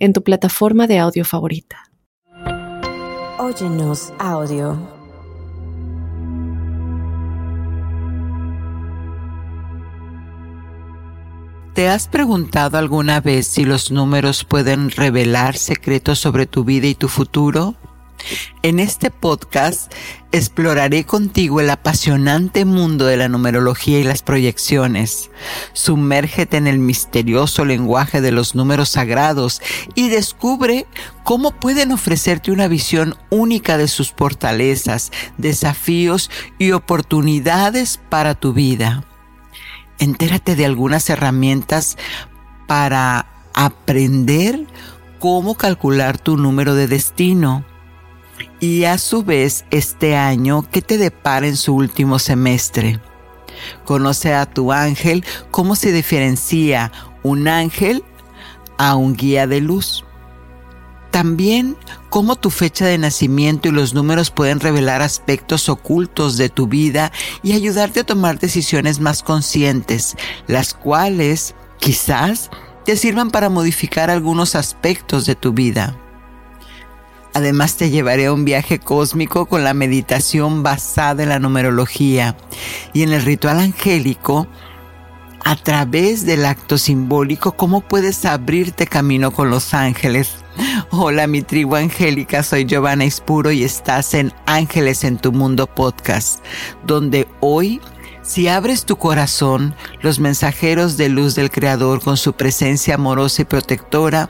en tu plataforma de audio favorita. Óyenos audio. ¿Te has preguntado alguna vez si los números pueden revelar secretos sobre tu vida y tu futuro? En este podcast exploraré contigo el apasionante mundo de la numerología y las proyecciones. Sumérgete en el misterioso lenguaje de los números sagrados y descubre cómo pueden ofrecerte una visión única de sus fortalezas, desafíos y oportunidades para tu vida. Entérate de algunas herramientas para aprender cómo calcular tu número de destino y a su vez este año que te depara en su último semestre. Conoce a tu ángel, cómo se diferencia un ángel a un guía de luz. También cómo tu fecha de nacimiento y los números pueden revelar aspectos ocultos de tu vida y ayudarte a tomar decisiones más conscientes, las cuales quizás te sirvan para modificar algunos aspectos de tu vida. Además te llevaré a un viaje cósmico con la meditación basada en la numerología y en el ritual angélico a través del acto simbólico, cómo puedes abrirte camino con los ángeles. Hola mi tribu angélica, soy Giovanna Ispuro y estás en Ángeles en tu Mundo podcast, donde hoy si abres tu corazón, los mensajeros de luz del Creador con su presencia amorosa y protectora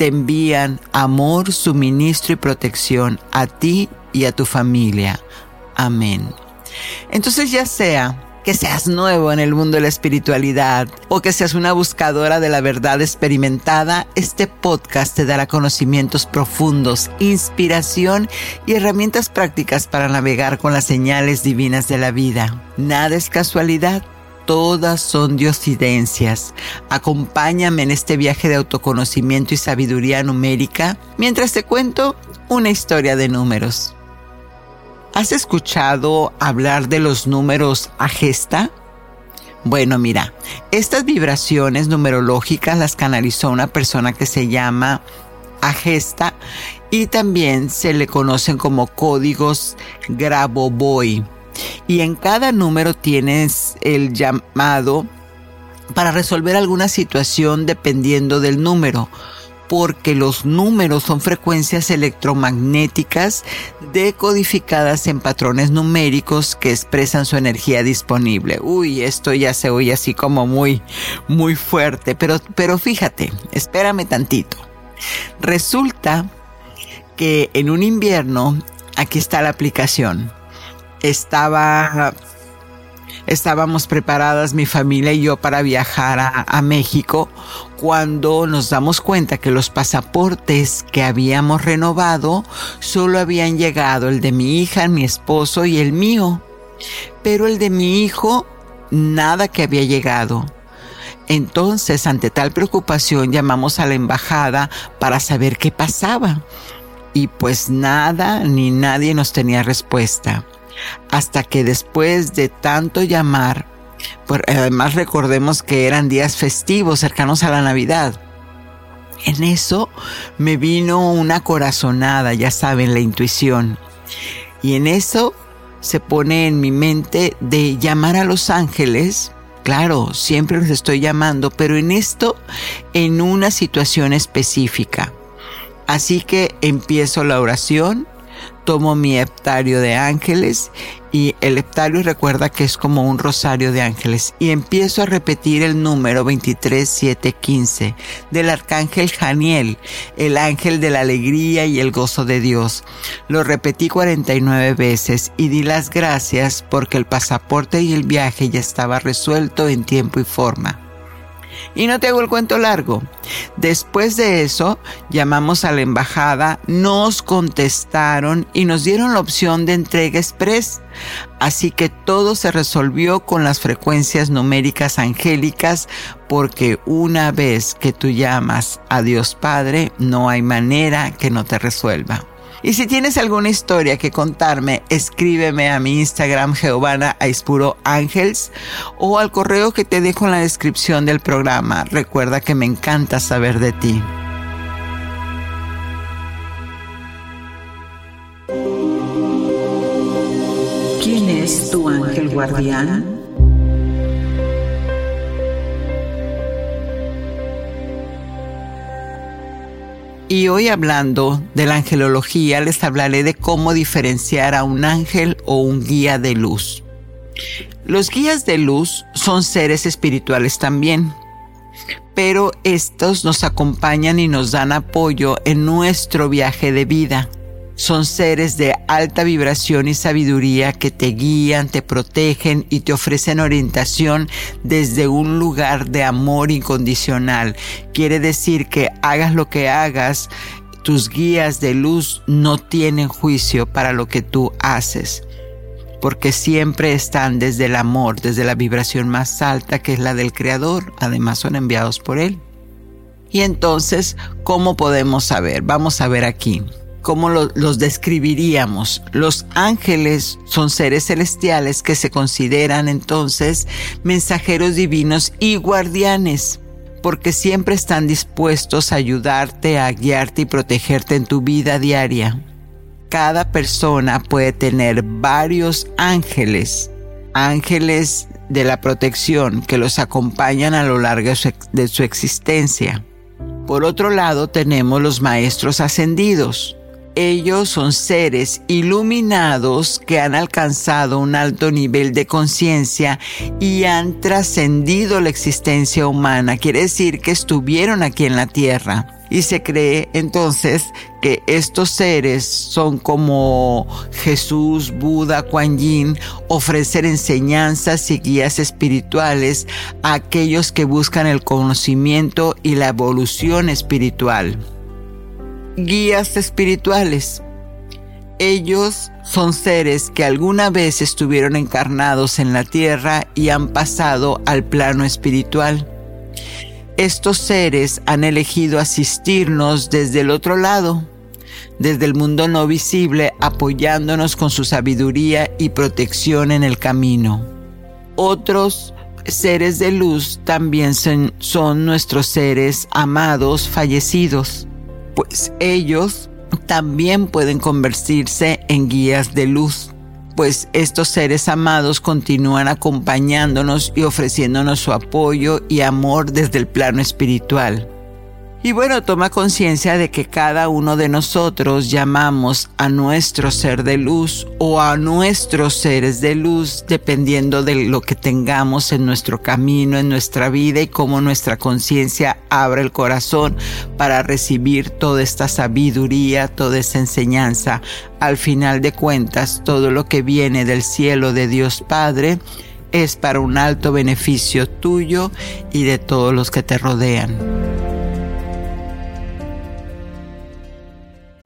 te envían amor, suministro y protección a ti y a tu familia. Amén. Entonces ya sea que seas nuevo en el mundo de la espiritualidad o que seas una buscadora de la verdad experimentada, este podcast te dará conocimientos profundos, inspiración y herramientas prácticas para navegar con las señales divinas de la vida. Nada es casualidad todas son diosidencias. Acompáñame en este viaje de autoconocimiento y sabiduría numérica mientras te cuento una historia de números. ¿Has escuchado hablar de los números a gesta? Bueno, mira, estas vibraciones numerológicas las canalizó una persona que se llama Agesta y también se le conocen como códigos Grabovoi y en cada número tienes el llamado para resolver alguna situación dependiendo del número porque los números son frecuencias electromagnéticas decodificadas en patrones numéricos que expresan su energía disponible. Uy, esto ya se oye así como muy, muy fuerte, pero, pero fíjate, espérame tantito. Resulta que en un invierno, aquí está la aplicación, estaba estábamos preparadas mi familia y yo para viajar a, México cuando nos damos cuenta que los pasaportes que habíamos renovado solo habían llegado el de mi hija, mi esposo y el mío. Pero el de mi hijo, nada que había llegado. Entonces, ante tal preocupación, llamamos a la embajada para saber qué pasaba. Y pues nada ni nadie nos tenía respuesta hasta que después de tanto llamar, además recordemos que eran días festivos cercanos a la Navidad, en eso me vino una corazonada, ya saben, la intuición. Y en eso se pone en mi mente de llamar a los ángeles. Claro, siempre los estoy llamando, pero en esto, en una situación específica. Así que empiezo la oración tomo mi heptario de ángeles y el heptario recuerda que es como un rosario de ángeles y empiezo a repetir el número 23715 del arcángel Janiel, el ángel de la alegría y el gozo de Dios. Lo repetí 49 veces y di las gracias porque el pasaporte y el viaje ya estaba resuelto en tiempo y forma. Y no te hago el cuento largo. Después de eso, llamamos a la embajada, nos contestaron y nos dieron la opción de entrega express. Así que todo se resolvió con las frecuencias numéricas angélicas porque una vez que tú llamas a Dios Padre, no hay manera que no te resuelva. Y si tienes alguna historia que contarme, escríbeme a mi Instagram Geovana Aispuro o al correo que te dejo en la descripción del programa. Recuerda que me encanta saber de ti. ¿Quién es tu ángel guardián? Y hoy hablando de la angelología les hablaré de cómo diferenciar a un ángel o un guía de luz. Los guías de luz son seres espirituales también, pero estos nos acompañan y nos dan apoyo en nuestro viaje de vida son seres de alta vibración y sabiduría que te guían, te protegen y te ofrecen orientación desde un lugar de amor incondicional. Quiere decir que hagas lo que hagas, tus guías de luz no tienen juicio para lo que tú haces porque siempre están desde el amor, desde la vibración más alta que es la del Creador, además son enviados por Él. Y entonces, ¿cómo podemos saber? Vamos a ver aquí. ¿Cómo los describiríamos? Los ángeles son seres celestiales que se consideran entonces mensajeros divinos y guardianes, porque siempre están dispuestos a ayudarte, a guiarte y protegerte en tu vida diaria. Cada persona puede tener varios ángeles, ángeles de la protección que los acompañan a lo largo de su existencia. Por otro lado tenemos los maestros ascendidos, ellos son seres iluminados que han alcanzado un alto nivel de conciencia y han trascendido la existencia humana. Quiere decir que estuvieron aquí en la tierra. Y se cree entonces que estos seres son como Jesús, Buda, Kuan Yin, ofrecer enseñanzas y guías espirituales a aquellos que buscan el conocimiento y la evolución espiritual guías espirituales. Ellos son seres que alguna vez estuvieron encarnados en la tierra y han pasado al plano espiritual. Estos seres han elegido asistirnos desde el otro lado, desde el mundo no visible, apoyándonos con su sabiduría y protección en el camino. Otros seres de luz también son, nuestros seres amados fallecidos pues ellos también pueden convertirse en guías de luz, pues estos seres amados continúan acompañándonos y ofreciéndonos su apoyo y amor desde el plano espiritual. Y bueno, toma conciencia de que cada uno de nosotros llamamos a nuestro ser de luz o a nuestros seres de luz dependiendo de lo que tengamos en nuestro camino, en nuestra vida y cómo nuestra conciencia abre el corazón para recibir toda esta sabiduría, toda esa enseñanza. Al final de cuentas, todo lo que viene del cielo de Dios Padre es para un alto beneficio tuyo y de todos los que te rodean.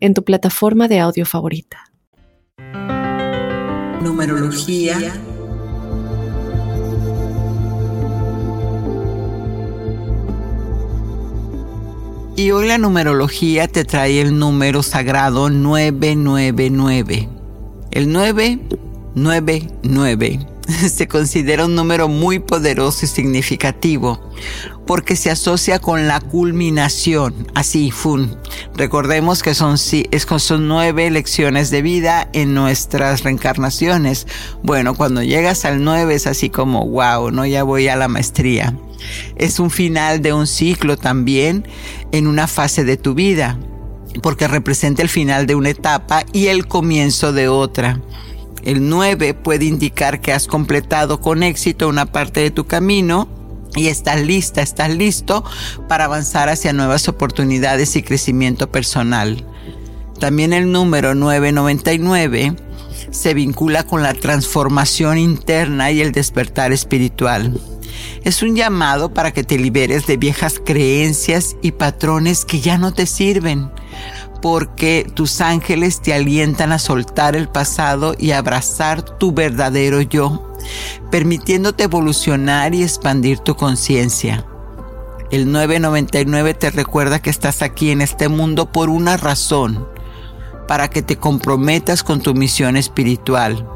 en tu plataforma de audio favorita. Numerología. Y hoy la numerología te trae el número sagrado 999. El 999 se considera un número muy poderoso y significativo porque se asocia con la culminación, así, fun. Recordemos que son, nueve lecciones de vida en nuestras reencarnaciones. Bueno, cuando llegas al nueve es así como, wow, ¿no? Ya voy a la maestría. Es un final de un ciclo también en una fase de tu vida, porque representa el final de una etapa y el comienzo de otra. El 9 puede indicar que has completado con éxito una parte de tu camino y estás lista, estás listo para avanzar hacia nuevas oportunidades y crecimiento personal. También el número 999 se vincula con la transformación interna y el despertar espiritual. Es un llamado para que te liberes de viejas creencias y patrones que ya no te sirven, porque tus ángeles te alientan a soltar el pasado y abrazar tu verdadero yo, permitiéndote evolucionar y expandir tu conciencia. El 999 te recuerda que estás aquí en este mundo por una razón, para que te comprometas con tu misión espiritual.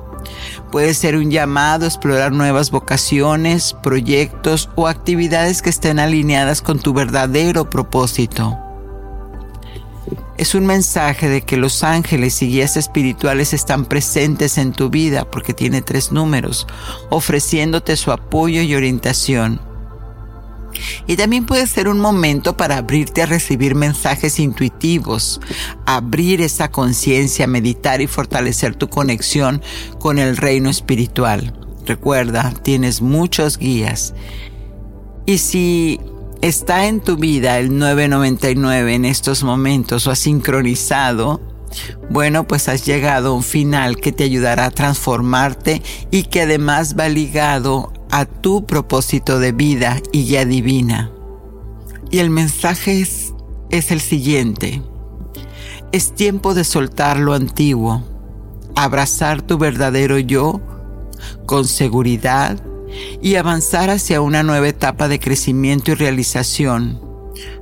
Puede ser un llamado a explorar nuevas vocaciones, proyectos o actividades que estén alineadas con tu verdadero propósito. Es un mensaje de que los ángeles y guías espirituales están presentes en tu vida porque tiene tres números, ofreciéndote su apoyo y orientación. Y también puede ser un momento para abrirte a recibir mensajes intuitivos, abrir esa conciencia, meditar y fortalecer tu conexión con el reino espiritual. Recuerda, tienes muchos guías. Y si está en tu vida el 999 en estos momentos o has sincronizado, bueno, pues has llegado a un final que te ayudará a transformarte y que además va ligado a tu propósito de vida y ya divina. Y el mensaje es, es el siguiente. Es tiempo de soltar lo antiguo, abrazar tu verdadero yo con seguridad, y avanzar hacia una nueva etapa de crecimiento y realización.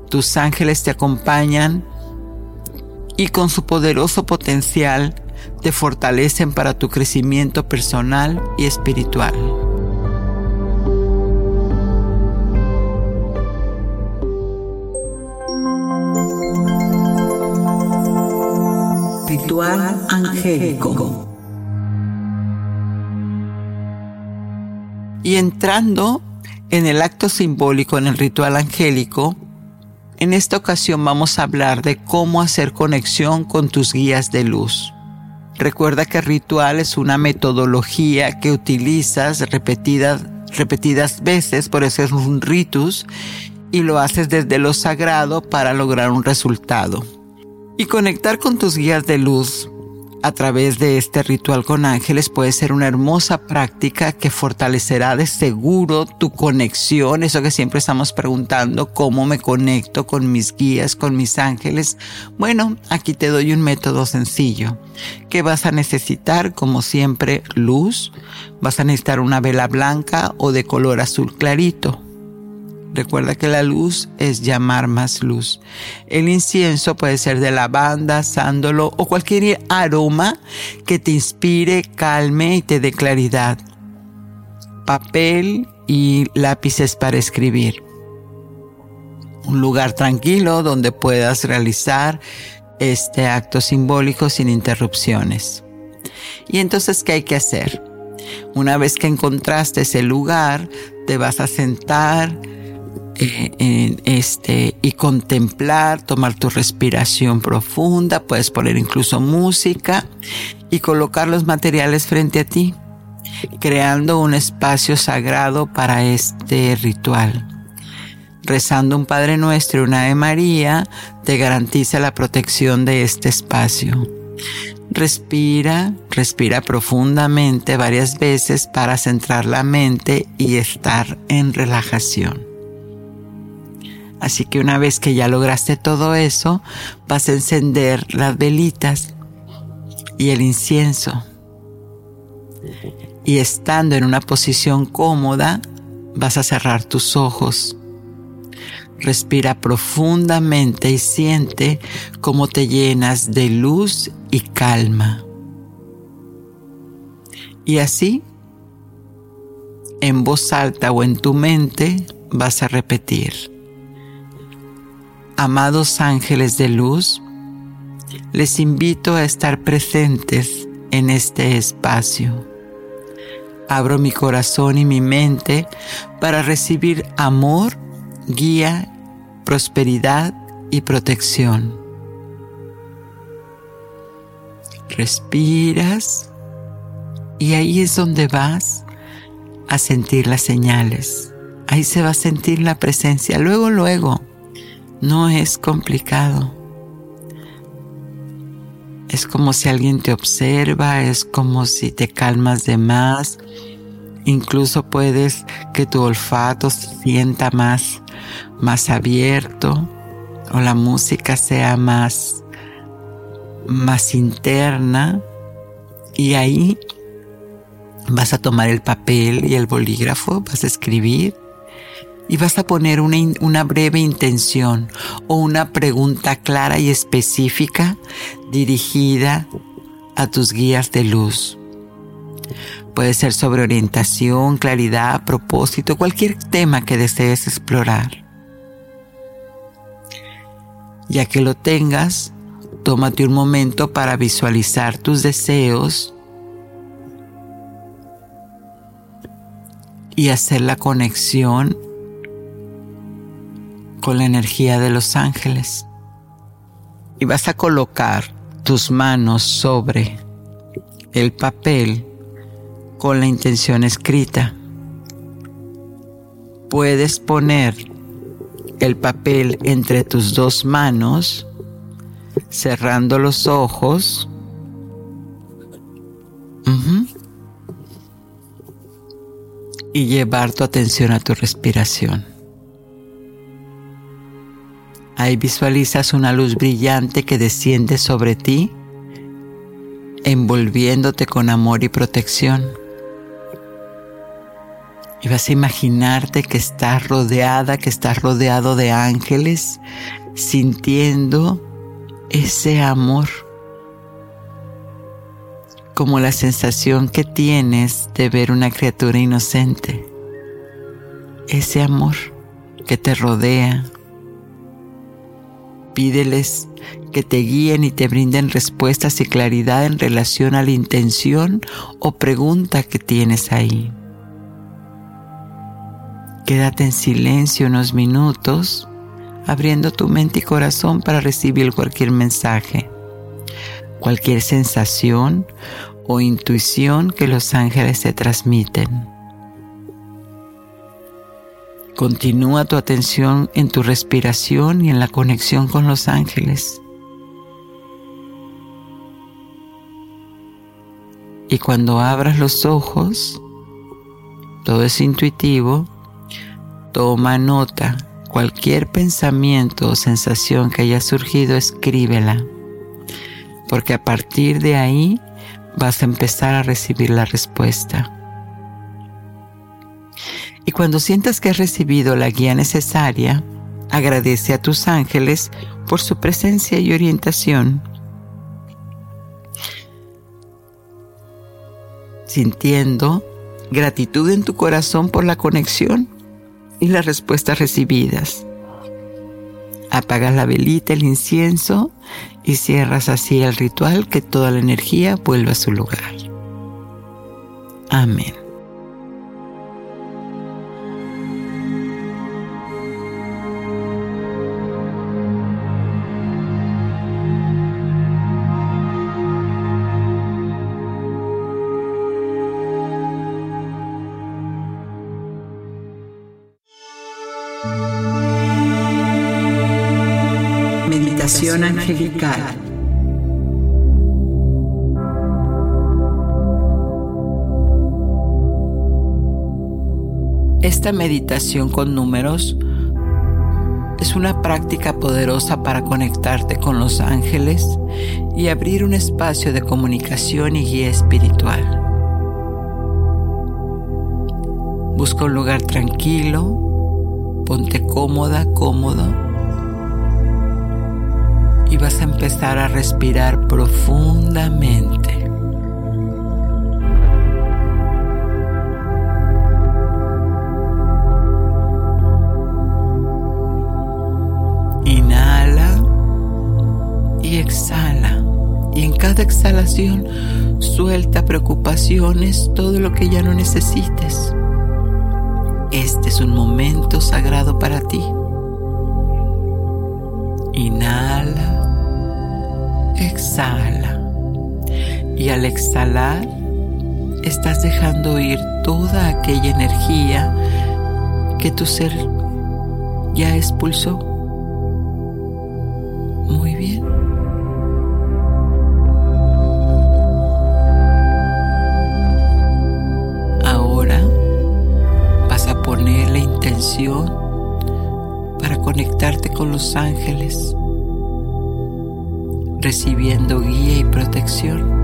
Tus ángeles te acompañan y con su poderoso potencial te fortalecen para tu crecimiento personal y espiritual. Ritual angélico. Y entrando en el acto simbólico, en el ritual angélico, en esta ocasión vamos a hablar de cómo hacer conexión con tus guías de luz. Recuerda que el ritual es una metodología que utilizas repetidas, repetidas veces, por eso es un ritus, y lo haces desde lo sagrado para lograr un resultado. Y conectar con tus guías de luz a través de este ritual con ángeles puede ser una hermosa práctica que fortalecerá de seguro tu conexión, eso que siempre estamos preguntando, cómo me conecto con mis guías, con mis ángeles. Bueno, aquí te doy un método sencillo, que vas a necesitar, como siempre, luz, vas a necesitar una vela blanca o de color azul clarito Recuerda que la luz es llamar más luz. El incienso puede ser de lavanda, sándalo o cualquier aroma que te inspire, calme y te dé claridad. Papel y lápices para escribir. Un lugar tranquilo donde puedas realizar este acto simbólico sin interrupciones. Y entonces, ¿qué hay que hacer? Una vez que encontraste ese lugar, te vas a sentar, eh, este, y contemplar, tomar tu respiración profunda, puedes poner incluso música y colocar los materiales frente a ti, creando un espacio sagrado para este ritual. Rezando un Padre Nuestro y una Ave María te garantiza la protección de este espacio. Respira, respira profundamente varias veces para centrar la mente y estar en relajación. Así que una vez que ya lograste todo eso, vas a encender las velitas y el incienso. Y estando en una posición cómoda, vas a cerrar tus ojos. Respira profundamente y siente cómo te llenas de luz y calma. Y así, en voz alta o en tu mente, vas a repetir amados ángeles de luz, les invito a estar presentes en este espacio, abro mi corazón y mi mente para recibir amor, guía, prosperidad y protección. Respiras y ahí es donde vas a sentir las señales. Ahí se va a sentir la presencia. Luego, luego. No es complicado. Es como si alguien te observa, es como si te calmas de más. Incluso puedes que tu olfato se sienta más, más abierto o la música sea más, más interna. Y ahí vas a tomar el papel y el bolígrafo, vas a escribir y vas a poner una, una, breve intención o una pregunta clara y específica dirigida a tus guías de luz. Puede ser sobre orientación, claridad, propósito, cualquier tema que desees explorar. Ya que lo tengas, tómate un momento para visualizar tus deseos y hacer la conexión con la energía de los ángeles. Y vas a colocar tus manos sobre el papel con la intención escrita. Puedes poner el papel entre tus dos manos, cerrando los ojos. Y llevar tu atención a tu respiración. Ahí visualizas una luz brillante que desciende sobre ti, envolviéndote con amor y protección. Y vas a imaginarte que estás rodeada, que estás rodeado de ángeles, sintiendo ese amor, como la sensación que tienes de ver una criatura inocente. Ese amor que te rodea, Pídeles que te guíen y te brinden respuestas y claridad en relación a la intención o pregunta que tienes ahí. Quédate en silencio unos minutos, abriendo tu mente y corazón para recibir cualquier mensaje, cualquier sensación o intuición que los ángeles te transmiten. Continúa tu atención en tu respiración y en la conexión con los ángeles. Y cuando abras los ojos, todo es intuitivo, toma nota. Cualquier pensamiento o sensación que haya surgido, escríbela. Porque a partir de ahí vas a empezar a recibir la respuesta. Y cuando sientas que has recibido la guía necesaria, agradece a tus ángeles por su presencia y orientación. Sintiendo gratitud en tu corazón por la conexión y las respuestas recibidas. Apagas la velita, el incienso y cierras así el ritual que toda la energía vuelva a su lugar. Amén. Angelical. Esta meditación con números es una práctica poderosa para conectarte con los ángeles y abrir un espacio de comunicación y guía espiritual. Busca un lugar tranquilo ponte cómoda, cómodo y vas a empezar a respirar profundamente. Inhala y exhala. Y en cada exhalación suelta preocupaciones, todo lo que ya no necesites. Este es un momento sagrado para ti. Y al exhalar, estás dejando ir toda aquella energía que tu ser ya expulsó. Muy bien. Ahora vas a poner la intención para conectarte con los ángeles, recibiendo guía y protección.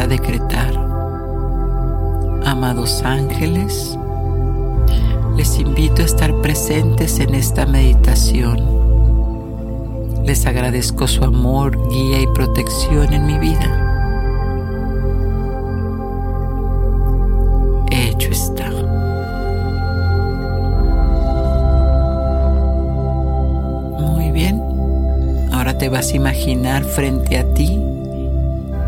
a decretar. Amados ángeles, les invito a estar presentes en esta meditación. Les agradezco su amor, guía y protección en mi vida. Te vas a imaginar frente a ti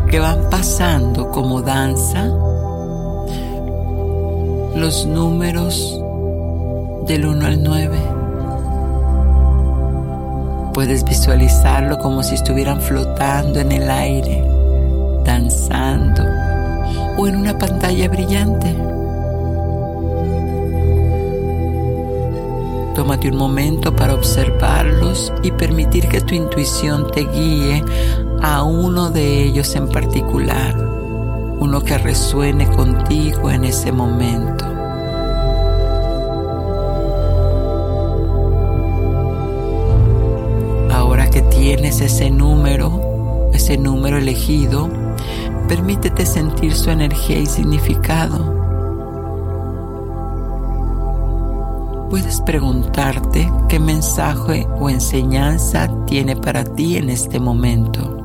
que van pasando como danza los números del 1 al 9. Puedes visualizarlo como si estuvieran flotando en el aire, danzando o en una pantalla brillante. Tómate un momento para observarlos y permitir que tu intuición te guíe a uno de ellos en particular, uno que resuene contigo en ese momento. Ahora que tienes ese número, ese número elegido, permítete sentir su energía y significado. Puedes preguntarte qué mensaje o enseñanza tiene para ti en este momento.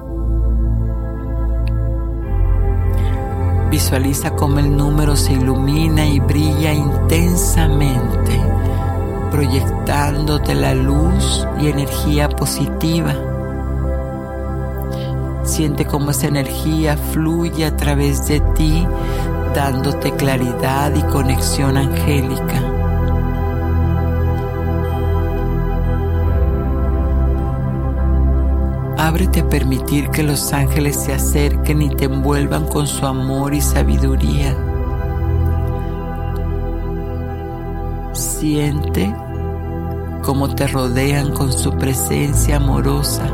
Visualiza cómo el número se ilumina y brilla intensamente, proyectándote la luz y energía positiva. Siente cómo esa energía fluye a través de ti, dándote claridad y conexión angélica. Ábrete a permitir que los ángeles se acerquen y te envuelvan con su amor y sabiduría. Siente cómo te rodean con su presencia amorosa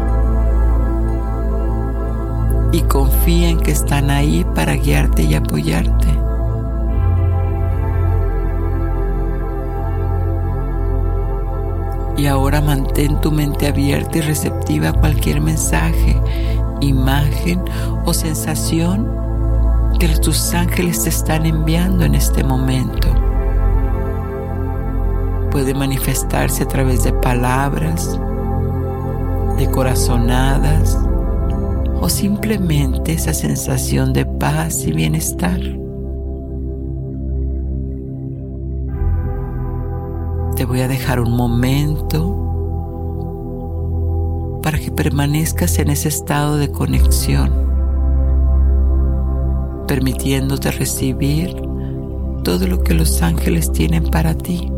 y confía en que están ahí para guiarte y apoyarte. Y ahora mantén tu mente abierta y receptiva a cualquier mensaje, imagen o sensación que tus ángeles te están enviando en este momento. Puede manifestarse a través de palabras, de corazonadas o simplemente esa sensación de paz y bienestar. Voy a dejar un momento para que permanezcas en ese estado de conexión, permitiéndote recibir todo lo que los ángeles tienen para ti.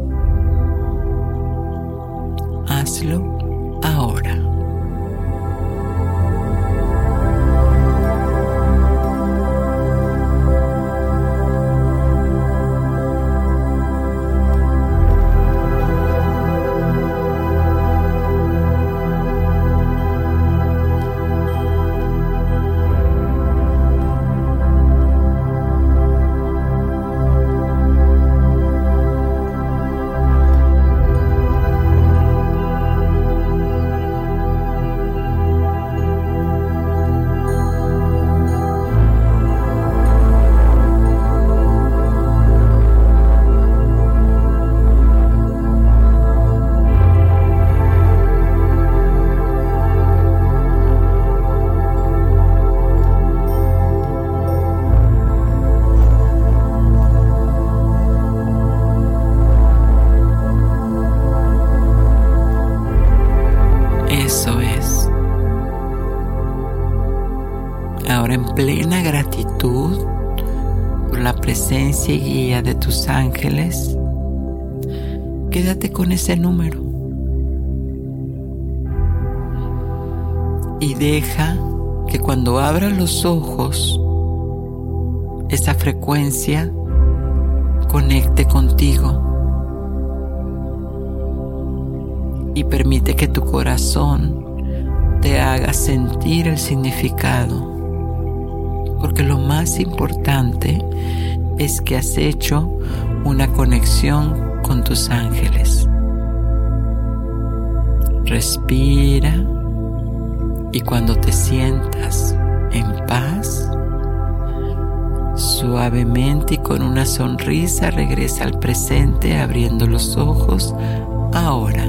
Ese número. Y deja que cuando abras los ojos, esa frecuencia conecte contigo. Y permite que tu corazón te haga sentir el significado. Porque lo más importante es que has hecho una conexión con tus ángeles. Respira y cuando te sientas en paz, suavemente y con una sonrisa regresa al presente abriendo los ojos ahora.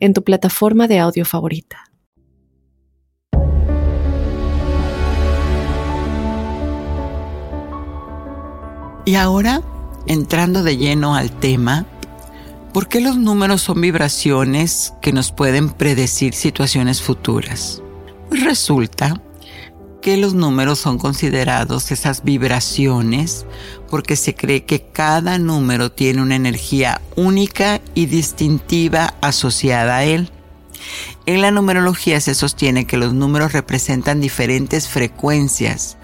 en tu plataforma de audio favorita. Y ahora, entrando de lleno al tema, ¿por qué los números son vibraciones que nos pueden predecir situaciones futuras? Pues resulta que los números son considerados esas vibraciones porque se cree que cada número tiene una energía única y distintiva asociada a él. En la numerología se sostiene que los números representan diferentes frecuencias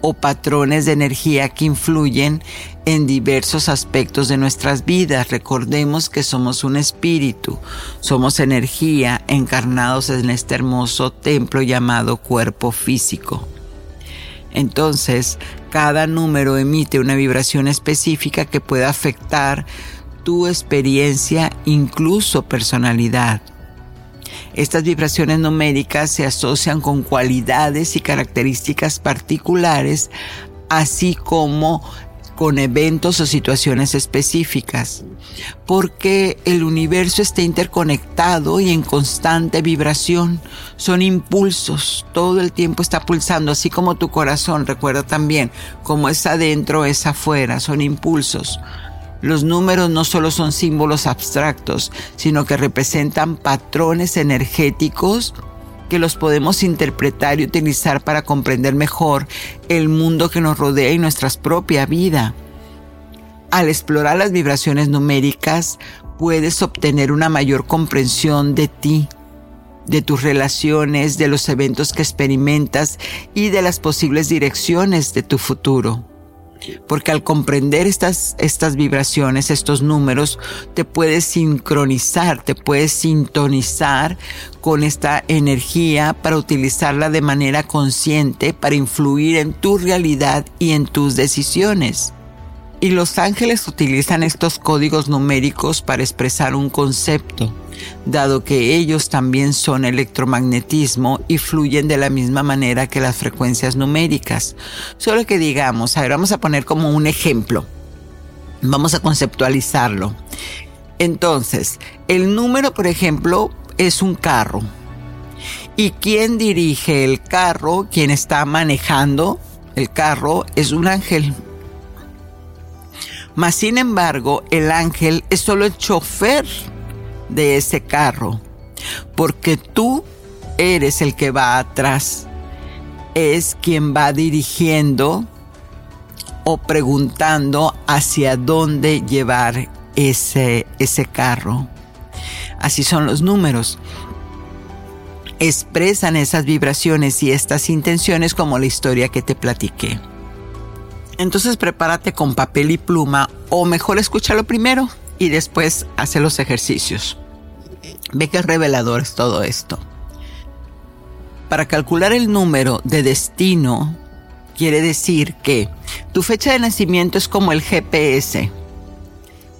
o patrones de energía que influyen en diversos aspectos de nuestras vidas. Recordemos que somos un espíritu, somos energía encarnados en este hermoso templo llamado cuerpo físico. Entonces, cada número emite una vibración específica que puede afectar tu experiencia, incluso personalidad. Estas vibraciones numéricas se asocian con cualidades y características particulares, así como con eventos o situaciones específicas, porque el universo está interconectado y en constante vibración. Son impulsos, todo el tiempo está pulsando, así como tu corazón, recuerda también, como es adentro, es afuera, son impulsos. Los números no solo son símbolos abstractos, sino que representan patrones energéticos que los podemos interpretar y utilizar para comprender mejor el mundo que nos rodea y nuestra propia vida. Al explorar las vibraciones numéricas, puedes obtener una mayor comprensión de ti, de tus relaciones, de los eventos que experimentas y de las posibles direcciones de tu futuro. Porque al comprender estas, estas vibraciones, estos números, te puedes sincronizar, te puedes sintonizar con esta energía para utilizarla de manera consciente para influir en tu realidad y en tus decisiones. Y los ángeles utilizan estos códigos numéricos para expresar un concepto, dado que ellos también son electromagnetismo y fluyen de la misma manera que las frecuencias numéricas. Solo que digamos, a ver, vamos a poner como un ejemplo. Vamos a conceptualizarlo. Entonces, el número, por ejemplo, es un carro. ¿Y quién dirige el carro? Quien está manejando el carro es un ángel mas sin embargo, el ángel es solo el chofer de ese carro, porque tú eres el que va atrás, es quien va dirigiendo o preguntando hacia dónde llevar ese, ese carro. Así son los números. Expresan esas vibraciones y estas intenciones como la historia que te platiqué. Entonces prepárate con papel y pluma o mejor escúchalo primero y después hace los ejercicios. Ve que revelador es todo esto. Para calcular el número de destino, quiere decir que tu fecha de nacimiento es como el GPS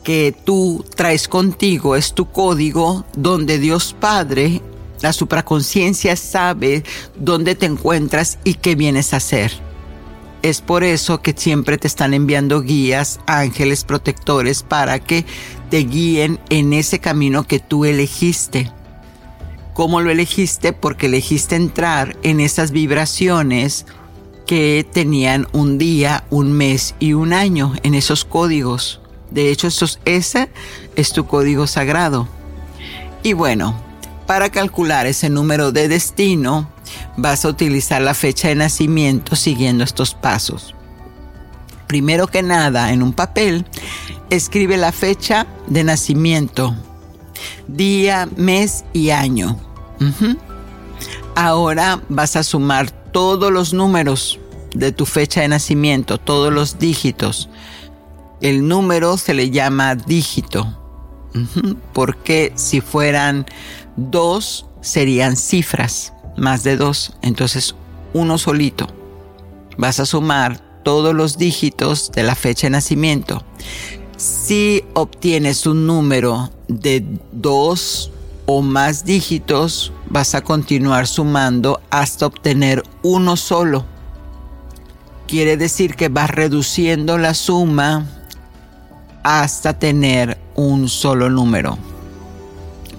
que tú traes contigo, es tu código donde Dios Padre, la supraconciencia sabe dónde te encuentras y qué vienes a hacer. Es por eso que siempre te están enviando guías, ángeles protectores para que te guíen en ese camino que tú elegiste. ¿Cómo lo elegiste? Porque elegiste entrar en esas vibraciones que tenían un día, un mes y un año en esos códigos. De hecho, ese es tu código sagrado. Y bueno, para calcular ese número de destino, vas a utilizar la fecha de nacimiento siguiendo estos pasos. Primero que nada, en un papel, escribe la fecha de nacimiento, día, mes y año. Ahora vas a sumar todos los números de tu fecha de nacimiento, todos los dígitos. El número se le llama dígito, porque si fueran dos serían cifras más de dos, entonces uno solito. Vas a sumar todos los dígitos de la fecha de nacimiento. Si obtienes un número de dos o más dígitos, vas a continuar sumando hasta obtener uno solo. Quiere decir que vas reduciendo la suma hasta tener un solo número.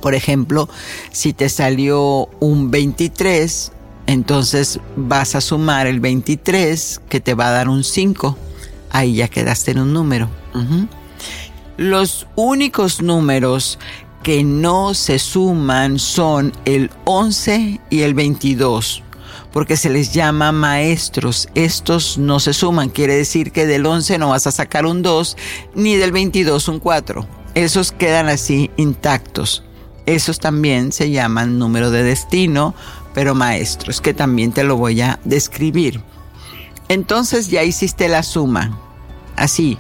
Por ejemplo, si te salió un 23, entonces vas a sumar el 23 que te va a dar un 5. Ahí ya quedaste en un número. Los únicos números que no se suman son el 11 y el 22 porque se les llama maestros. Estos no se suman, quiere decir que del 11 no vas a sacar un 2 ni del 22 un 4. Esos quedan así intactos. Esos también se llaman número de destino, pero maestros, que también te lo voy a describir. Entonces ya hiciste la suma. Así,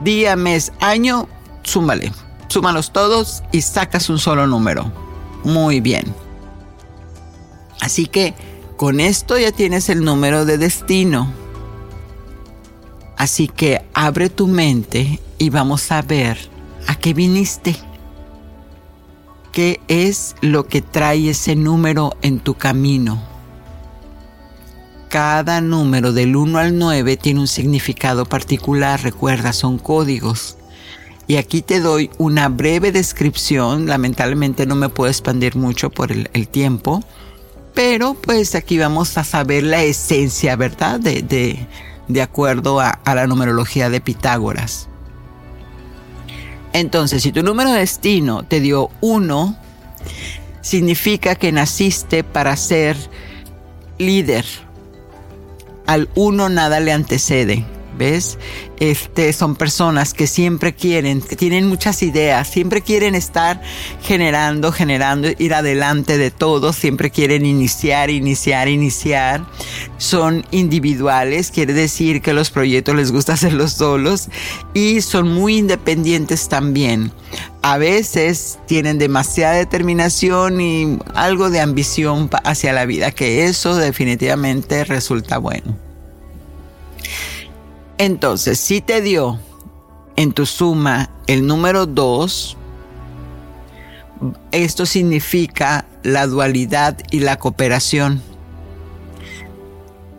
día, mes, año, súmale. Súmalos todos y sacas un solo número. Muy bien. Así que con esto ya tienes el número de destino. Así que abre tu mente y vamos a ver a qué viniste qué es lo que trae ese número en tu camino. Cada número del 1 al 9 tiene un significado particular, recuerda, son códigos. Y aquí te doy una breve descripción, lamentablemente no me puedo expandir mucho por el, tiempo, pero pues aquí vamos a saber la esencia, ¿verdad? De, de, acuerdo a, a la numerología de Pitágoras. Entonces, si tu número de destino te dio 1, significa que naciste para ser líder. Al 1 nada le antecede. ¿Ves? Este, son personas que siempre quieren, que tienen muchas ideas, siempre quieren estar generando, generando, ir adelante de todo, siempre quieren iniciar, iniciar, iniciar. Son individuales, quiere decir que los proyectos les gusta hacerlos solos y son muy independientes también. A veces tienen demasiada determinación y algo de ambición hacia la vida, que eso definitivamente resulta bueno. Entonces, si te dio en tu suma el número 2, esto significa la dualidad y la cooperación.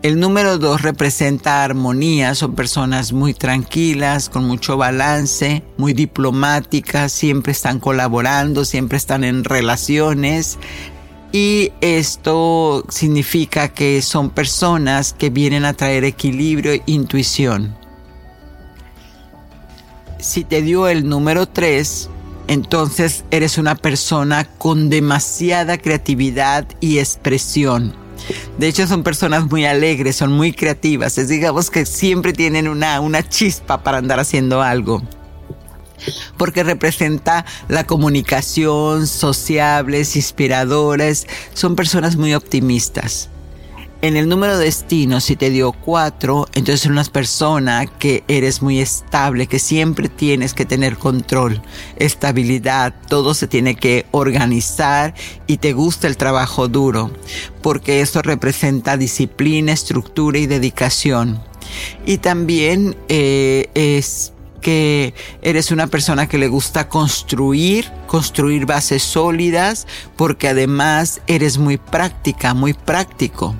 El número 2 representa armonía, son personas muy tranquilas, con mucho balance, muy diplomáticas, siempre están colaborando, siempre están en relaciones. Y esto significa que son personas que vienen a traer equilibrio e intuición. Si te dio el número 3, entonces eres una persona con demasiada creatividad y expresión. De hecho, son personas muy alegres, son muy creativas. Es digamos que siempre tienen una, una chispa para andar haciendo algo porque representa la comunicación, sociables, inspiradores, son personas muy optimistas. En el número de destino, si te dio cuatro, entonces eres una persona que eres muy estable, que siempre tienes que tener control, estabilidad, todo se tiene que organizar y te gusta el trabajo duro, porque eso representa disciplina, estructura y dedicación. Y también eh, es que eres una persona que le gusta construir, construir bases sólidas, porque además eres muy práctica, muy práctico.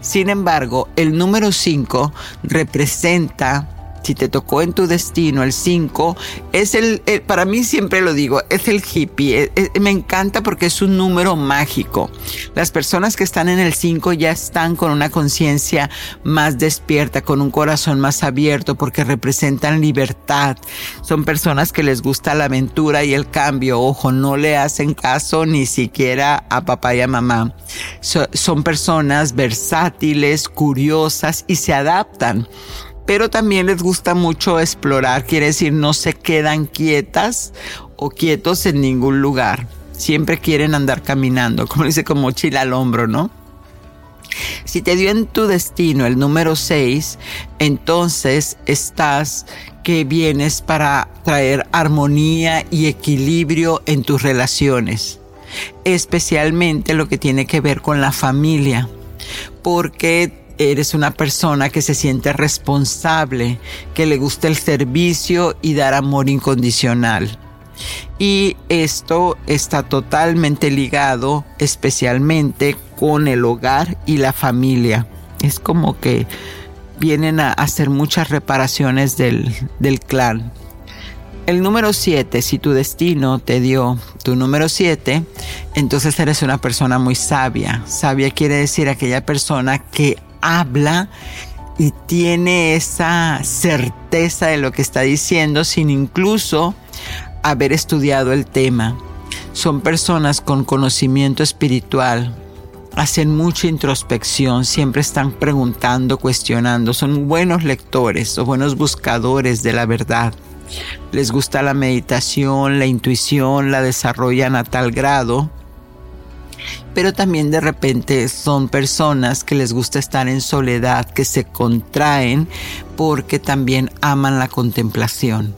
Sin embargo, el número 5 representa si te tocó en tu destino el 5, es el, para mí siempre lo digo, es el hippie. me encanta porque es un número mágico. Las personas que están en el 5 ya están con una conciencia más despierta, con un corazón más abierto porque representan libertad. Son personas que les gusta la aventura y el cambio. Ojo, no le hacen caso ni siquiera a papá y a mamá. son personas versátiles, curiosas y se adaptan pero también les gusta mucho explorar, quiere decir no se quedan quietas o quietos en ningún lugar. Siempre quieren andar caminando, como dice, con mochila al hombro, ¿no? Si te dio en tu destino el número 6, entonces estás que vienes para traer armonía y equilibrio en tus relaciones, especialmente lo que tiene que ver con la familia, porque eres una persona que se siente responsable, que le gusta el servicio y dar amor incondicional. Y esto está totalmente ligado especialmente con el hogar y la familia. Es como que vienen a hacer muchas reparaciones del, del clan. El número 7, si tu destino te dio tu número 7, entonces eres una persona muy sabia. Sabia quiere decir aquella persona que habla y tiene esa certeza de lo que está diciendo sin incluso haber estudiado el tema. Son personas con conocimiento espiritual, hacen mucha introspección, siempre están preguntando, cuestionando, son buenos lectores o buenos buscadores de la verdad. Les gusta la meditación, la intuición, la desarrollan a tal grado pero también de repente son personas que les gusta estar en soledad, que se contraen porque también aman la contemplación.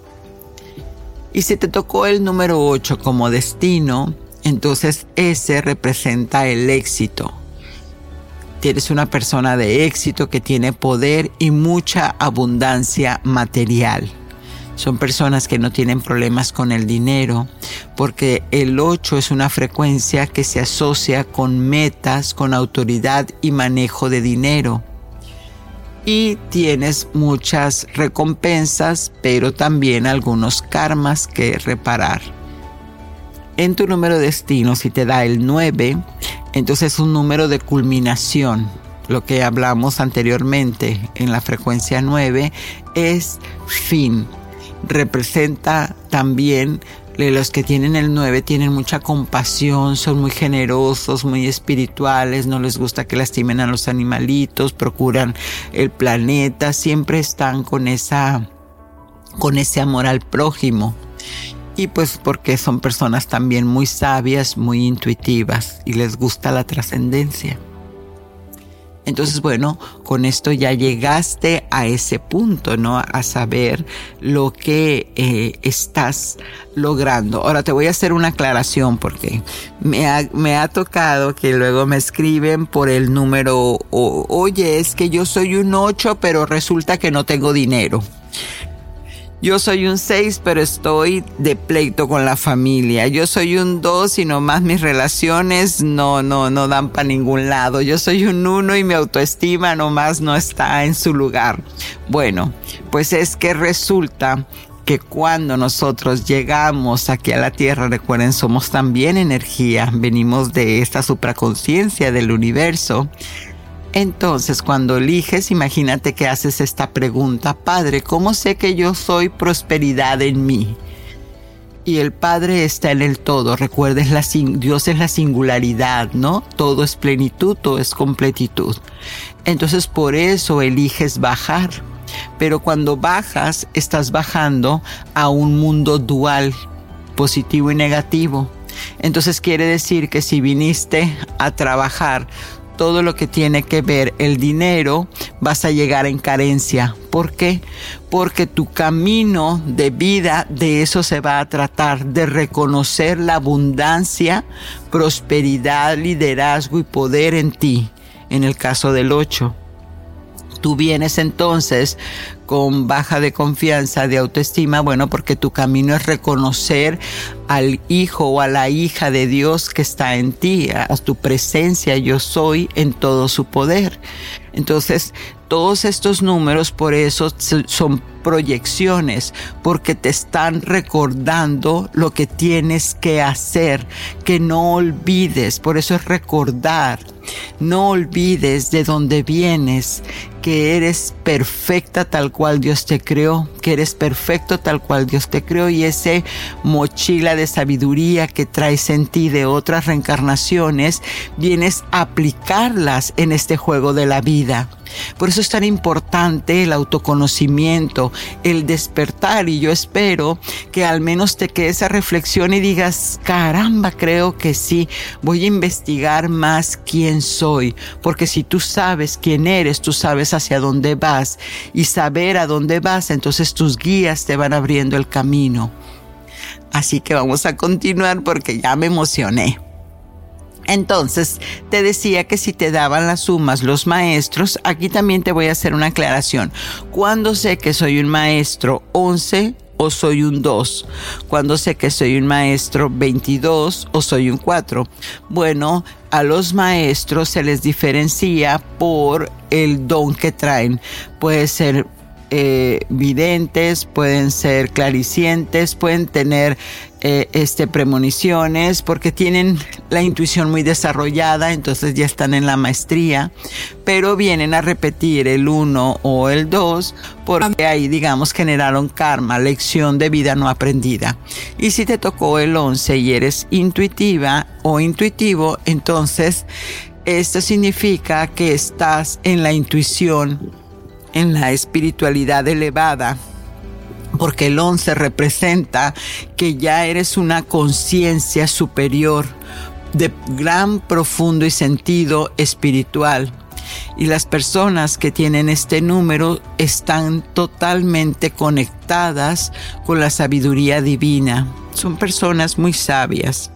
Y si te tocó el número 8 como destino, entonces ese representa el éxito. Tienes una persona de éxito que tiene poder y mucha abundancia material. Son personas que no tienen problemas con el dinero, porque el 8 es una frecuencia que se asocia con metas, con autoridad y manejo de dinero. Y tienes muchas recompensas, pero también algunos karmas que reparar. En tu número de destino, si te da el 9, entonces es un número de culminación. Lo que hablamos anteriormente en la frecuencia 9 es fin representa también los que tienen el 9 tienen mucha compasión, son muy generosos, muy espirituales, no les gusta que lastimen a los animalitos, procuran el planeta, siempre están con esa con ese amor al prójimo. Y pues porque son personas también muy sabias, muy intuitivas y les gusta la trascendencia. Entonces, bueno, con esto ya llegaste a ese punto, ¿no? A saber lo que eh, estás logrando. Ahora te voy a hacer una aclaración porque me ha, tocado que luego me escriben por el número, oye, es que yo soy un 8, pero resulta que no tengo dinero. Yo soy un 6, pero estoy de pleito con la familia. Yo soy un 2 y nomás mis relaciones no, no, no dan para ningún lado. Yo soy un 1 y mi autoestima nomás no está en su lugar. Bueno, pues es que resulta que cuando nosotros llegamos aquí a la Tierra, recuerden, somos también energía, venimos de esta supraconciencia del universo entonces, cuando eliges, imagínate que haces esta pregunta, Padre, ¿cómo sé que yo soy prosperidad en mí? Y el Padre está en el todo. Recuerdes, la, Dios es la singularidad, ¿no? Todo es plenitud, todo es completitud. Entonces, por eso eliges bajar. Pero cuando bajas, estás bajando a un mundo dual, positivo y negativo. Entonces quiere decir que si viniste a trabajar todo lo que tiene que ver el dinero, vas a llegar en carencia. ¿Por qué? Porque tu camino de vida de eso se va a tratar, de reconocer la abundancia, prosperidad, liderazgo y poder en ti, en el caso del 8 tú vienes entonces con baja de confianza, de autoestima, bueno, porque tu camino es reconocer al hijo o a la hija de Dios que está en ti, a tu presencia yo soy en todo su poder. Entonces, todos estos números por eso son proyecciones, porque te están recordando lo que tienes que hacer, que no olvides, por eso es recordar, no olvides de dónde vienes, que eres perfecta tal cual Dios te creó, que eres perfecto tal cual Dios te creó y ese mochila de sabiduría que traes en ti de otras reencarnaciones, vienes a aplicarlas en este juego de la vida. Por eso es tan importante el autoconocimiento, el despertar y yo espero que al menos te quede esa reflexión y digas, caramba, creo que sí, voy a investigar más quién soy, porque si tú sabes quién eres, tú sabes hacia dónde vas y saber a dónde vas, entonces tus guías te van abriendo el camino. Así que vamos a continuar porque ya me emocioné. Entonces, te decía que si te daban las sumas los maestros, aquí también te voy a hacer una aclaración. Cuando sé que soy un maestro 11 o soy un 2? Cuando sé que soy un maestro 22 o soy un 4? Bueno, a los maestros se les diferencia por el don que traen. Puede ser eh, videntes, pueden ser claricientes, pueden tener eh, este, premoniciones, porque tienen la intuición muy desarrollada, entonces ya están en la maestría, pero vienen a repetir el 1 o el 2 porque ahí, digamos, generaron karma, lección de vida no aprendida. Y si te tocó el 11 y eres intuitiva o intuitivo, entonces esto significa que estás en la intuición en la espiritualidad elevada, porque el 11 representa que ya eres una conciencia superior de gran profundo y sentido espiritual. Y las personas que tienen este número están totalmente conectadas con la sabiduría divina. Son personas muy sabias.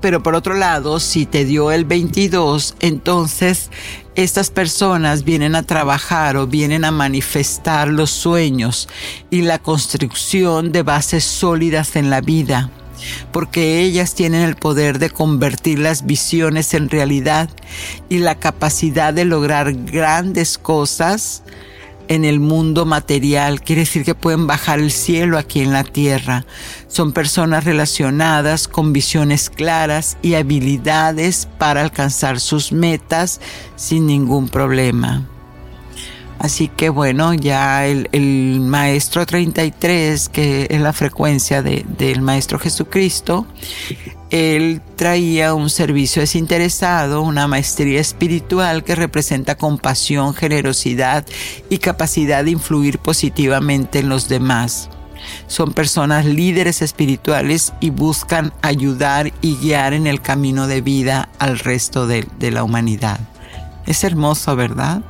Pero por otro lado, si te dio el 22, entonces estas personas vienen a trabajar o vienen a manifestar los sueños y la construcción de bases sólidas en la vida, porque ellas tienen el poder de convertir las visiones en realidad y la capacidad de lograr grandes cosas en el mundo material, quiere decir que pueden bajar el cielo aquí en la tierra. Son personas relacionadas con visiones claras y habilidades para alcanzar sus metas sin ningún problema. Así que bueno, ya el, maestro 33, que es la frecuencia del maestro Jesucristo, él traía un servicio desinteresado, una maestría espiritual que representa compasión, generosidad y capacidad de influir positivamente en los demás. Son personas líderes espirituales y buscan ayudar y guiar en el camino de vida al resto de, la humanidad. Es hermoso, ¿verdad?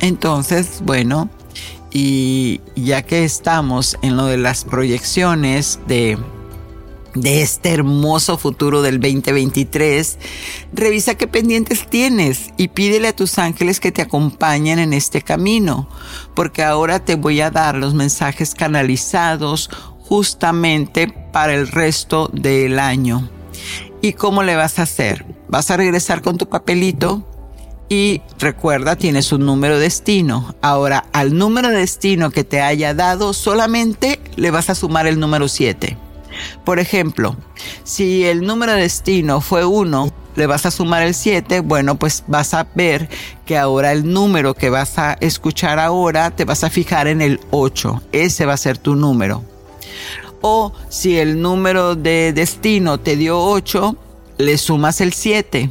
Entonces, bueno, y ya que estamos en lo de las proyecciones de, de este hermoso futuro del 2023, revisa qué pendientes tienes y pídele a tus ángeles que te acompañen en este camino, porque ahora te voy a dar los mensajes canalizados justamente para el resto del año. ¿Y cómo le vas a hacer? Vas a regresar con tu papelito y recuerda, tienes un número destino. Ahora, al número destino que te haya dado, solamente le vas a sumar el número 7. Por ejemplo, si el número destino fue 1, le vas a sumar el 7, bueno, pues vas a ver que ahora el número que vas a escuchar ahora, te vas a fijar en el 8. Ese va a ser tu número. O si el número de destino te dio 8, le sumas el 7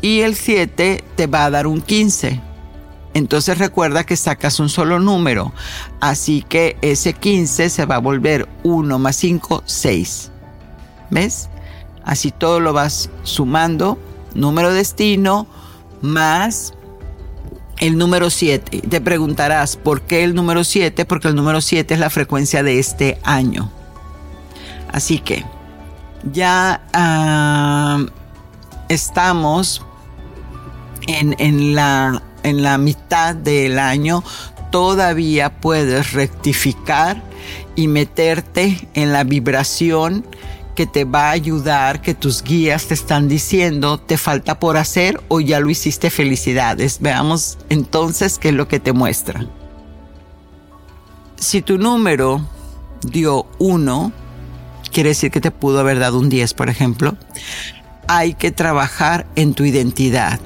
y el 7 te va a dar un 15. Entonces recuerda que sacas un solo número, así que ese 15 se va a volver 1 más 5, 6. ¿Ves? Así todo lo vas sumando, número destino más el número 7. Te preguntarás, ¿por qué el número 7? Porque el número 7 es la frecuencia de este año. Así que ya ah, estamos en, en, la, en la mitad del año. Todavía puedes rectificar y meterte en la vibración que te va a ayudar, que tus guías te están diciendo, te falta por hacer o ya lo hiciste, felicidades. Veamos entonces qué es lo que te muestra. Si tu número dio 1, quiere decir que te pudo haber dado un 10, por ejemplo, hay que trabajar en tu identidad.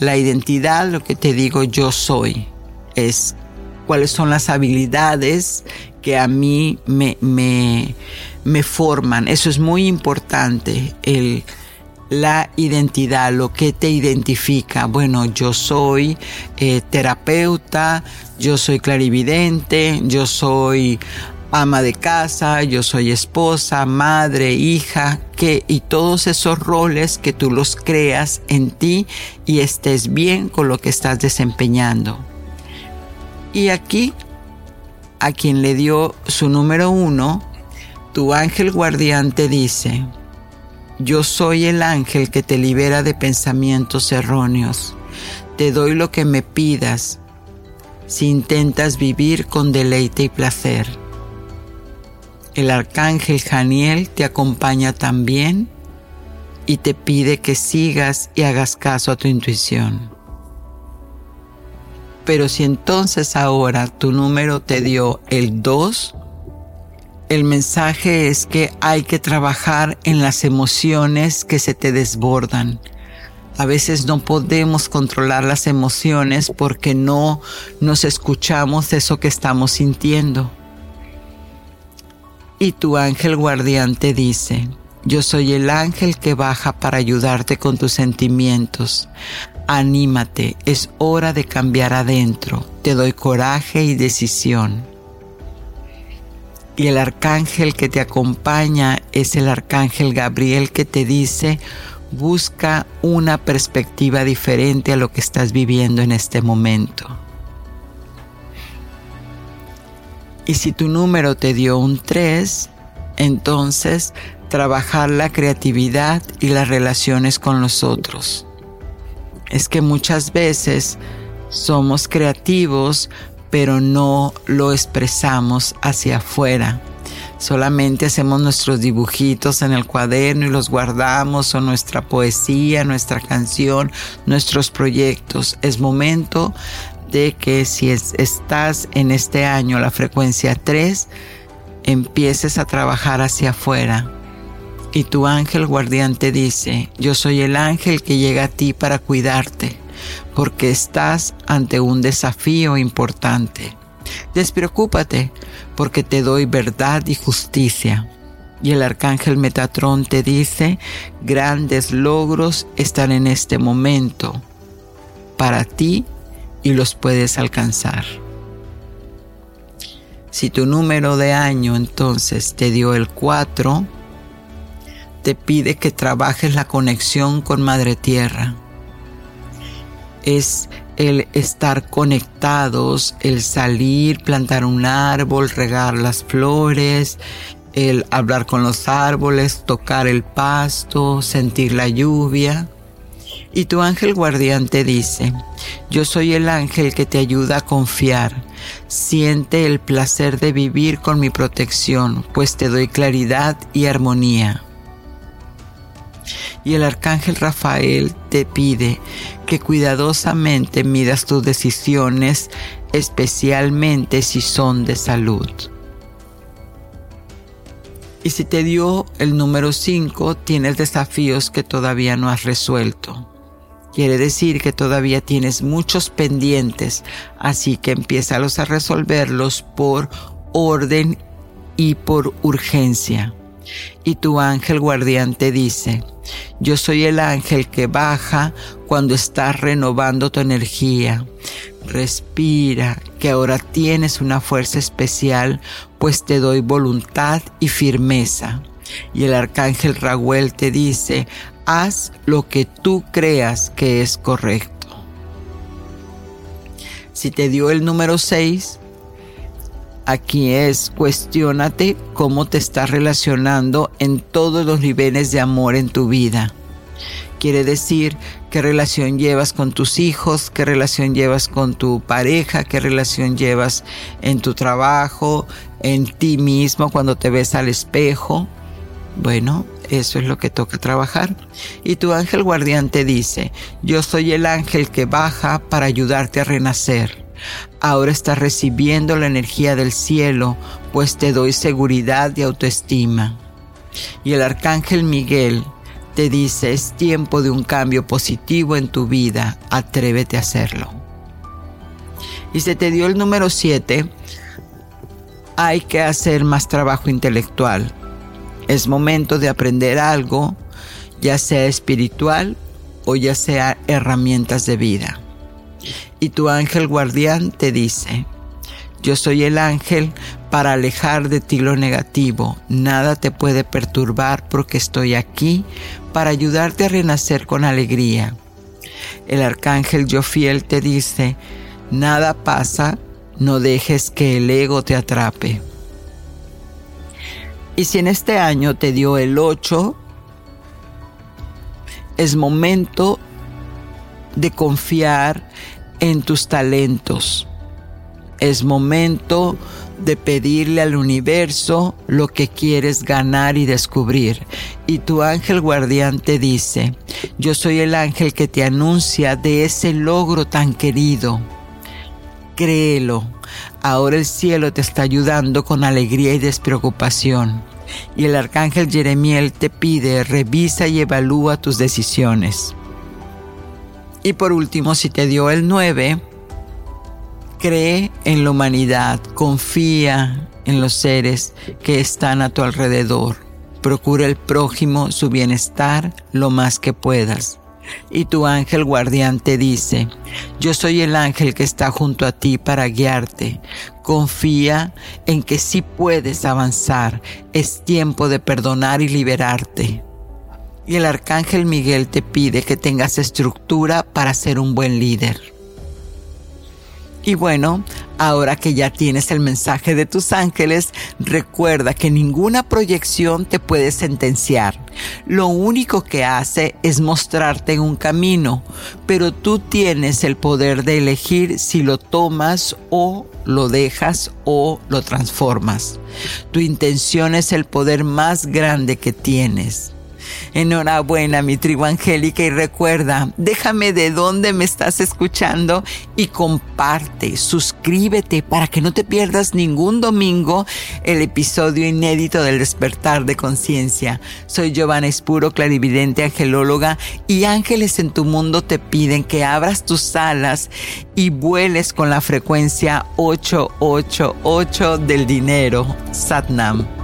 La identidad, lo que te digo yo soy, es cuáles son las habilidades que a mí me, me, me forman. Eso es muy importante, el, la identidad, lo que te identifica. Bueno, yo soy eh, terapeuta, yo soy clarividente, yo soy ama de casa, yo soy esposa, madre, hija, que y todos esos roles que tú los creas en ti y estés bien con lo que estás desempeñando. Y aquí, a quien le dio su número uno, tu ángel guardián te dice, yo soy el ángel que te libera de pensamientos erróneos. Te doy lo que me pidas si intentas vivir con deleite y placer. El arcángel Janiel te acompaña también y te pide que sigas y hagas caso a tu intuición. Pero si entonces ahora tu número te dio el 2, el mensaje es que hay que trabajar en las emociones que se te desbordan. A veces no podemos controlar las emociones porque no nos escuchamos eso que estamos sintiendo. Y tu ángel guardián te dice, yo soy el ángel que baja para ayudarte con tus sentimientos. Anímate, es hora de cambiar adentro. Te doy coraje y decisión y el arcángel que te acompaña es el arcángel Gabriel que te dice, busca una perspectiva diferente a lo que estás viviendo en este momento. Y si tu número te dio un 3, entonces trabajar la creatividad y las relaciones con los otros. Es que muchas veces somos creativos, pero no lo expresamos hacia afuera. Solamente hacemos nuestros dibujitos en el cuaderno y los guardamos o nuestra poesía, nuestra canción, nuestros proyectos. Es momento que si estás en este año la frecuencia 3, empieces a trabajar hacia afuera. Y tu ángel guardián te dice, yo soy el ángel que llega a ti para cuidarte porque estás ante un desafío importante. Despreocúpate porque te doy verdad y justicia. Y el arcángel Metatrón te dice, grandes logros están en este momento para ti y los puedes alcanzar. Si tu número de año entonces te dio el 4, te pide que trabajes la conexión con Madre Tierra es el estar conectados, el salir, plantar un árbol, regar las flores, el hablar con los árboles, tocar el pasto, sentir la lluvia. Y tu ángel guardián te dice, yo soy el ángel que te ayuda a confiar. Siente el placer de vivir con mi protección, pues te doy claridad y armonía y el arcángel Rafael te pide que cuidadosamente midas tus decisiones, especialmente si son de salud. Y si te dio el número 5, tienes desafíos que todavía no has resuelto. Quiere decir que todavía tienes muchos pendientes, así que empiézalos a resolverlos por orden y por urgencia. Y tu ángel guardián te dice, yo soy el ángel que baja cuando estás renovando tu energía. Respira, que ahora tienes una fuerza especial, pues te doy voluntad y firmeza. Y el arcángel Raguel te dice, haz lo que tú creas que es correcto. Si te dio el número 6, aquí es cuestionate cómo te estás relacionando en todos los niveles de amor en tu vida. Quiere decir qué relación llevas con tus hijos, qué relación llevas con tu pareja, qué relación llevas en tu trabajo, en ti mismo cuando te ves al espejo. Bueno, eso es lo que toca trabajar. Y tu ángel guardián te dice, yo soy el ángel que baja para ayudarte a renacer. Ahora estás recibiendo la energía del cielo, pues te doy seguridad y autoestima. Y el arcángel Miguel te dice, es tiempo de un cambio positivo en tu vida, atrévete a hacerlo. Y se te dio el número 7, hay que hacer más trabajo intelectual. Es momento de aprender algo, ya sea espiritual o ya sea herramientas de vida. Y tu ángel guardián te dice, yo soy el ángel para alejar de ti lo negativo. Nada te puede perturbar porque estoy aquí para ayudarte a renacer con alegría. El arcángel Jofiel te dice, nada pasa, no dejes que el ego te atrape. Y si en este año te dio el 8, es momento de confiar en tus talentos es momento de pedirle al universo lo que quieres ganar y descubrir. Y tu ángel guardián te dice, yo soy el ángel que te anuncia de ese logro tan querido. Créelo, ahora el cielo te está ayudando con alegría y despreocupación. Y el arcángel Jeremiel te pide, revisa y evalúa tus decisiones. Y por último, si te dio el 9, cree en la humanidad, confía en los seres que están a tu alrededor. Procura el prójimo su bienestar lo más que puedas. Y tu ángel guardián te dice, yo soy el ángel que está junto a ti para guiarte. Confía en que sí puedes avanzar. Es tiempo de perdonar y liberarte. Y el arcángel Miguel te pide que tengas estructura para ser un buen líder. Y bueno, ahora que ya tienes el mensaje de tus ángeles, recuerda que ninguna proyección te puede sentenciar. Lo único que hace es mostrarte un camino, pero tú tienes el poder de elegir si lo tomas o lo dejas o lo transformas. Tu intención es el poder más grande que tienes. Enhorabuena, mi tribu angélica, y recuerda, déjame de dónde me estás escuchando y comparte, suscríbete para que no te pierdas ningún domingo el episodio inédito del despertar de conciencia. Soy Giovanna Espuro, clarividente angelóloga, y ángeles en tu mundo te piden que abras tus alas y vueles con la frecuencia 888 del dinero. Satnam.